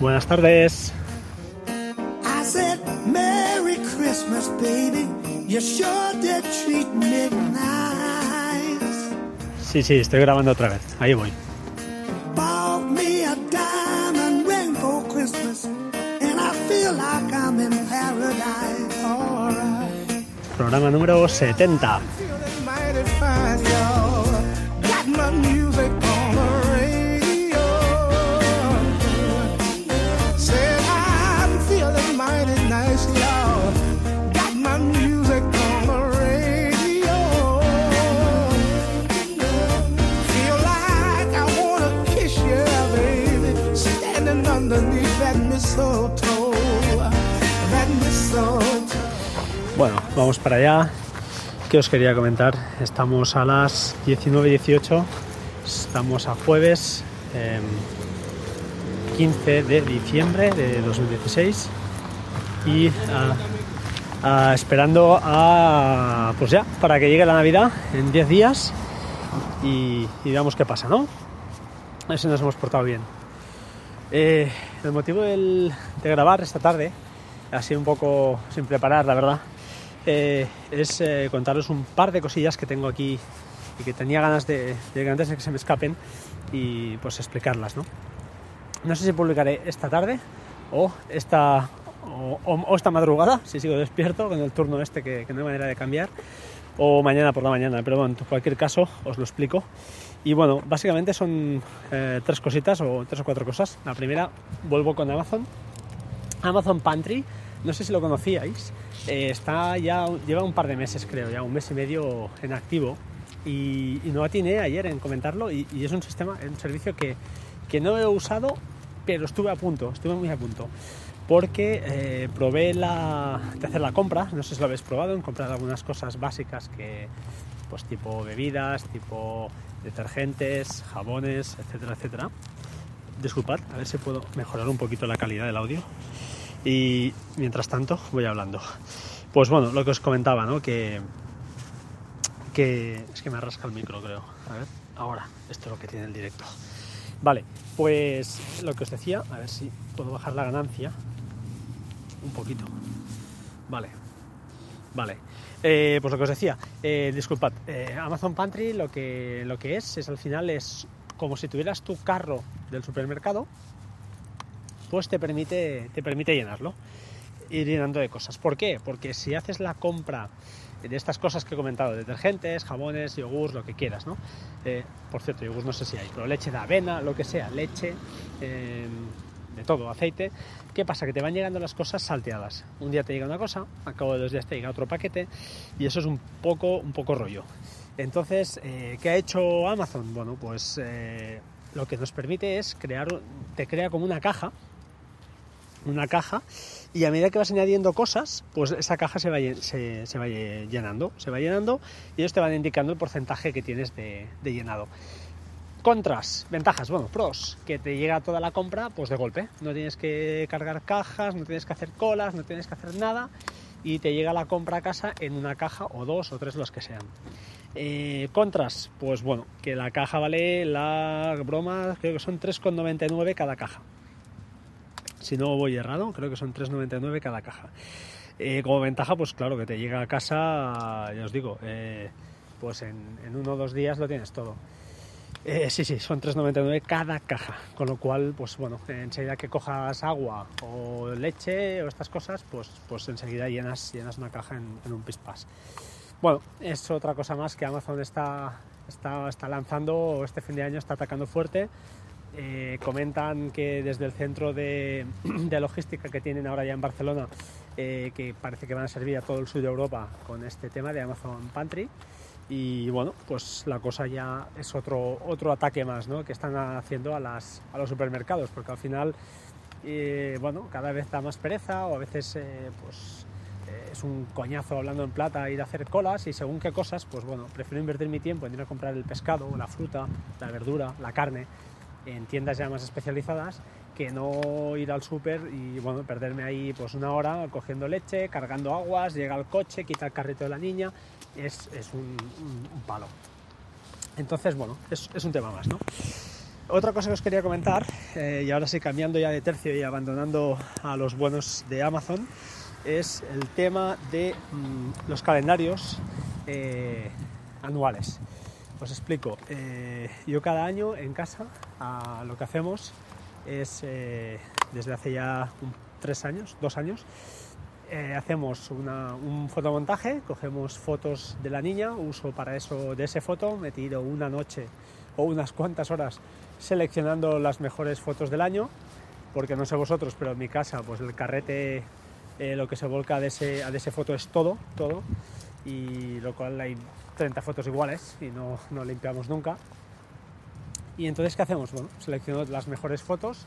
Buenas tardes. I said, Merry Christmas, baby. You sure did treat me nice. Sí, sí, estoy grabando otra vez. Ahí voy. Bought me a diamond ring for Christmas. And I feel like I'm in paradise. Alright. Programa número 70. Para allá. ¿Qué os quería comentar? Estamos a las 19.18. Estamos a jueves em, 15 de diciembre de 2016. Y ah, ah, esperando a. Pues ya, para que llegue la Navidad en 10 días. Y, veamos qué pasa, ¿no? A ver si nos hemos portado bien. Eh, el motivo de grabar esta tarde ha sido un poco sin preparar, la verdad. Eh, es eh, contaros un par de cosillas que tengo aquí y que tenía ganas de, de antes de que se me escapen y pues explicarlas, ¿no? No sé si publicaré esta tarde o esta, o, o- o esta madrugada, si sigo despierto con el turno este que, que no hay manera de cambiar, o mañana por la mañana, pero bueno, en cualquier caso os lo explico. Y bueno, básicamente son eh, tres cositas o tres o cuatro cosas. La primera, vuelvo con Amazon. Amazon Pantry, no sé si lo conocíais, eh, está ya, lleva un par de meses creo, ya un mes y medio en activo y, no atiné ayer en comentarlo y, y es un sistema, un servicio que, que no he usado, pero estuve a punto, estuve muy a punto. Porque eh, probé la, de hacer la compra, no sé si lo habéis probado, en comprar algunas cosas básicas que, pues tipo bebidas, tipo detergentes, jabones, etcétera, etcétera. Disculpad, a ver si puedo mejorar un poquito la calidad del audio. Y mientras tanto voy hablando. Pues bueno, lo que os comentaba, ¿no? Que, que es que me rasca el micro, creo. A ver, ahora, esto es lo que tiene el directo. Vale, pues lo que os decía, a ver si puedo bajar la ganancia un poquito. Vale, vale. Eh, pues lo que os decía, eh, disculpad, eh, Amazon Pantry lo que, lo que es, es al final es como si tuvieras tu carro del supermercado, pues te permite, te permite llenarlo, ir llenando de cosas. ¿Por qué? Porque si haces la compra de estas cosas que he comentado, detergentes, jabones, yogures, lo que quieras, ¿no? Eh, por cierto, yogures no sé si hay, pero leche de avena, lo que sea, leche, eh, de todo, aceite. ¿Qué pasa? Que te van llegando las cosas salteadas. Un día te llega una cosa, a cabo de dos días te llega otro paquete y eso es un poco, un poco rollo. Entonces, eh, ¿qué ha hecho Amazon? Bueno, pues eh, lo que nos permite es crear, te crea como una caja, una caja, y a medida que vas añadiendo cosas, pues esa caja se va, se, va llenando, se va llenando, y ellos te van indicando el porcentaje que tienes de, de llenado. Contras, ventajas, bueno, pros, que te llega toda la compra pues de golpe. No tienes que cargar cajas, no tienes que hacer colas, no tienes que hacer nada y te llega la compra a casa en una caja o dos o tres los que sean. Eh, contras, pues bueno, que la caja vale la broma, creo que son 3,99 cada caja. Si no voy errado, creo que son 3,99 cada caja. Eh, como ventaja, pues claro, que te llega a casa, ya os digo, eh, pues en, en uno o dos días lo tienes todo. Eh, sí, sí, son 3,99 cada caja, con lo cual, pues bueno, enseguida que cojas agua o leche o estas cosas, pues, pues enseguida llenas, llenas una caja en, en un pispas. Bueno, es otra cosa más que Amazon está, está, está lanzando, este fin de año está atacando fuerte. Eh, comentan que desde el centro de, de logística que tienen ahora ya en Barcelona, eh, que parece que van a servir a todo el sur de Europa con este tema de Amazon Pantry. Y bueno, pues la cosa ya es otro, otro ataque más ¿no? que están haciendo a, las, a los supermercados, porque al final, eh, bueno, cada vez da más pereza o a veces eh, pues, eh, es un coñazo hablando en plata ir a hacer colas y según qué cosas, pues bueno, prefiero invertir mi tiempo en ir a comprar el pescado, la fruta, la verdura, la carne en tiendas ya más especializadas que no ir al súper y bueno, perderme ahí pues una hora cogiendo leche, cargando aguas, llega al coche, quita el carrito de la niña, es, es un, palo. Entonces, bueno, es, es un tema más, ¿no? Otra cosa que os quería comentar, eh, y ahora sí cambiando ya de tercio y abandonando a los buenos de Amazon, es el tema de mm, los calendarios eh, anuales. Os explico. Eh, yo cada año en casa a lo que hacemos es, eh, desde hace ya tres años, dos años, eh, hacemos un fotomontaje, cogemos fotos de la niña, uso para eso de ese foto, me tiro una noche o unas cuantas horas seleccionando las mejores fotos del año, porque no sé vosotros, pero en mi casa pues el carrete, eh, lo que se volca de ese, de ese foto es todo, todo, y lo cual hay 30 fotos iguales y no, no limpiamos nunca. Y entonces, ¿qué hacemos? Bueno, selecciono las mejores fotos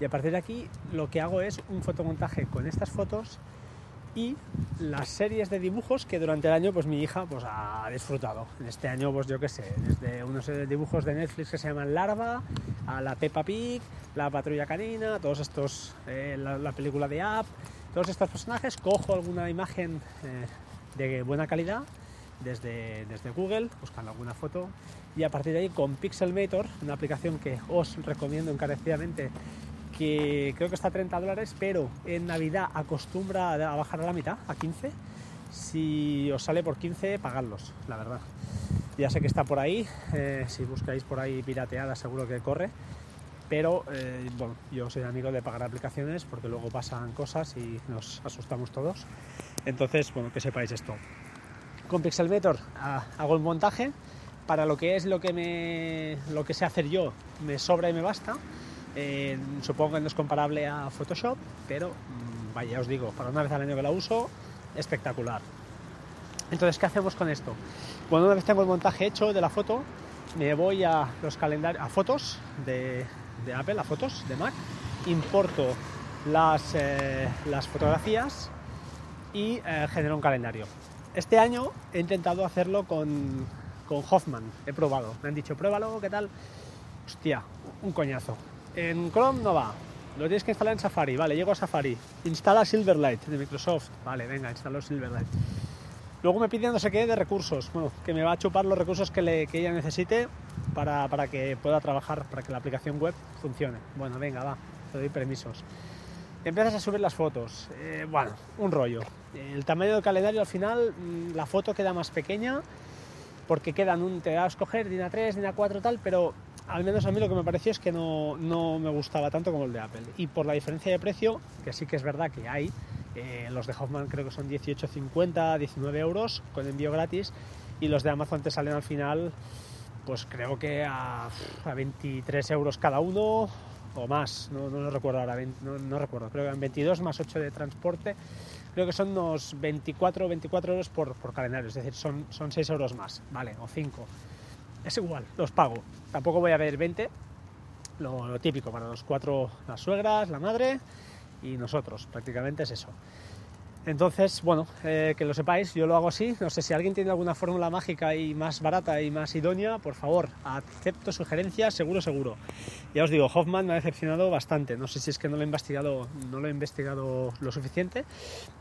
y a partir de aquí lo que hago es un fotomontaje con estas fotos y las series de dibujos que durante el año pues mi hija pues ha disfrutado. En este año pues yo qué sé, desde unos eh, dibujos de Netflix que se llaman Larva, a la Peppa Pig, la Patrulla Canina, todos estos, eh, la, la película de App, todos estos personajes, cojo alguna imagen eh, de buena calidad desde, desde Google, buscando alguna foto y a partir de ahí con Pixelmator, una aplicación que os recomiendo encarecidamente que creo que está a 30 dólares, pero en Navidad acostumbra a bajar a la mitad, a 15. Si os sale por 15, pagadlos, la verdad. Ya sé que está por ahí, eh, si buscáis por ahí pirateada seguro que corre, pero eh, bueno, yo soy amigo de pagar aplicaciones porque luego pasan cosas y nos asustamos todos. Entonces, bueno, que sepáis esto. Con Pixelmator ah, hago el montaje, para lo que es lo que, me, lo que sé hacer yo, me sobra y me basta. Eh, supongo que no es comparable a Photoshop, pero mm, vaya, os digo, para una vez al año que la uso, espectacular. Entonces, ¿qué hacemos con esto? Bueno, una vez tengo el montaje hecho de la foto, me voy a los calendarios, a fotos de, de Apple, a fotos de Mac, importo las, eh, las fotografías y eh, genero un calendario. Este año he intentado hacerlo con, con Hoffman, he probado, me han dicho, pruébalo, ¿qué tal? Hostia, un coñazo. En Chrome no va. Lo tienes que instalar en Safari. Vale, llego a Safari. Instala Silverlight de Microsoft. Vale, venga, instalo Silverlight. Luego me pide no sé qué de recursos. Bueno, que me va a chupar los recursos que, le- que ella necesite para, para que pueda trabajar, para que la aplicación web funcione. Bueno, venga, va. Te doy permisos. Empiezas a subir las fotos. Eh, bueno, un rollo. El tamaño del calendario al final, mm, la foto queda más pequeña porque quedan un, te da a escoger DIN A3, DIN A4 tal, pero al menos a mí lo que me pareció es que no, no me gustaba tanto como el de Apple. Y por la diferencia de precio, que sí que es verdad que hay, eh, los de Hoffman creo que son 18,50, 19 euros con envío gratis, y los de Amazon te salen al final, pues creo que a, a 23 euros cada uno o más, no, no recuerdo ahora, 20 no, recuerdo, creo que en 22 más 8 de transporte, creo que son unos 24 24 euros por, por calendario, es decir, son, son 6 euros más, vale, o 5. Es igual, los pago. Tampoco voy a ver 20, lo, lo típico para los cuatro, las suegras, la madre y nosotros, prácticamente es eso. Entonces, bueno, eh, que lo sepáis, yo lo hago así. No sé si alguien tiene alguna fórmula mágica y más barata y más idónea, por favor, acepto sugerencias, seguro, seguro. Ya os digo, Hoffman me ha decepcionado bastante. No sé si es que no lo he investigado, no lo he investigado lo suficiente,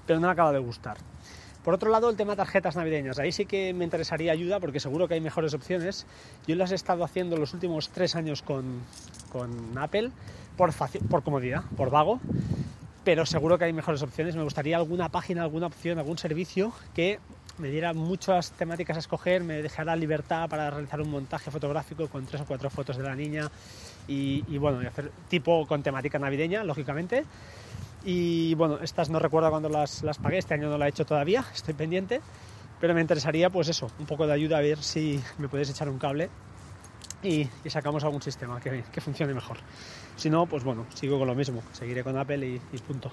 pero no me acaba de gustar. Por otro lado, el tema tarjetas navideñas. Ahí sí que me interesaría ayuda porque seguro que hay mejores opciones. Yo las he estado haciendo los últimos tres años con, con Apple por, por comodidad, por vago pero seguro que hay mejores opciones. Me gustaría alguna página, alguna opción, algún servicio que me diera muchas temáticas a escoger, me dejara libertad para realizar un montaje fotográfico con tres o cuatro fotos de la niña y, bueno, y hacer tipo con temática navideña, lógicamente. Y bueno, estas no recuerdo cuando las, pagué, este año no la he hecho todavía, estoy pendiente, pero me interesaría pues eso, un poco de ayuda a ver si me puedes echar un cable y, y sacamos algún sistema que, funcione mejor. Si no, pues bueno, sigo con lo mismo, seguiré con Apple y, punto.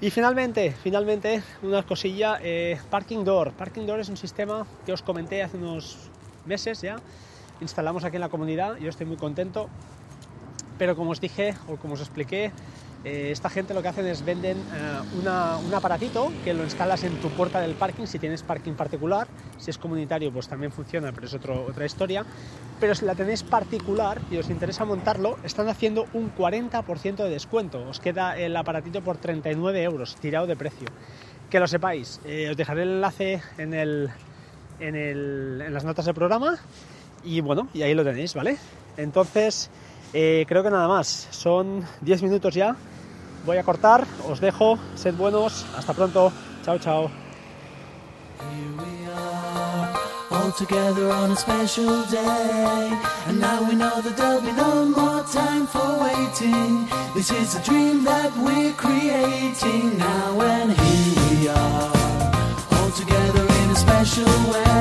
Y finalmente, finalmente, una cosilla, eh, Parking Door. Parking Door es un sistema que os comenté hace unos meses ya, instalamos aquí en la comunidad, yo estoy muy contento, pero como os dije o como os expliqué, eh, esta gente lo que hacen es venden eh, un aparatito que lo instalas en tu puerta del parking si tienes parking particular. Si es comunitario, pues también funciona, pero es otro, otra historia. Pero si la tenéis particular y os interesa montarlo, están haciendo un 40% de descuento. Os queda el aparatito por 39 euros, tirado de precio. Que lo sepáis, eh, os dejaré el enlace en, el, en, el, en las notas del programa. Y bueno, y ahí lo tenéis, ¿vale? Entonces, eh, creo que nada más. Son 10 minutos ya. Voy a cortar, os dejo, sed buenos, hasta pronto, chao, chao. all together on a special day. And now we know that there'll be no more time for waiting. This is a dream that we're creating now, and here we are, all together in a special way.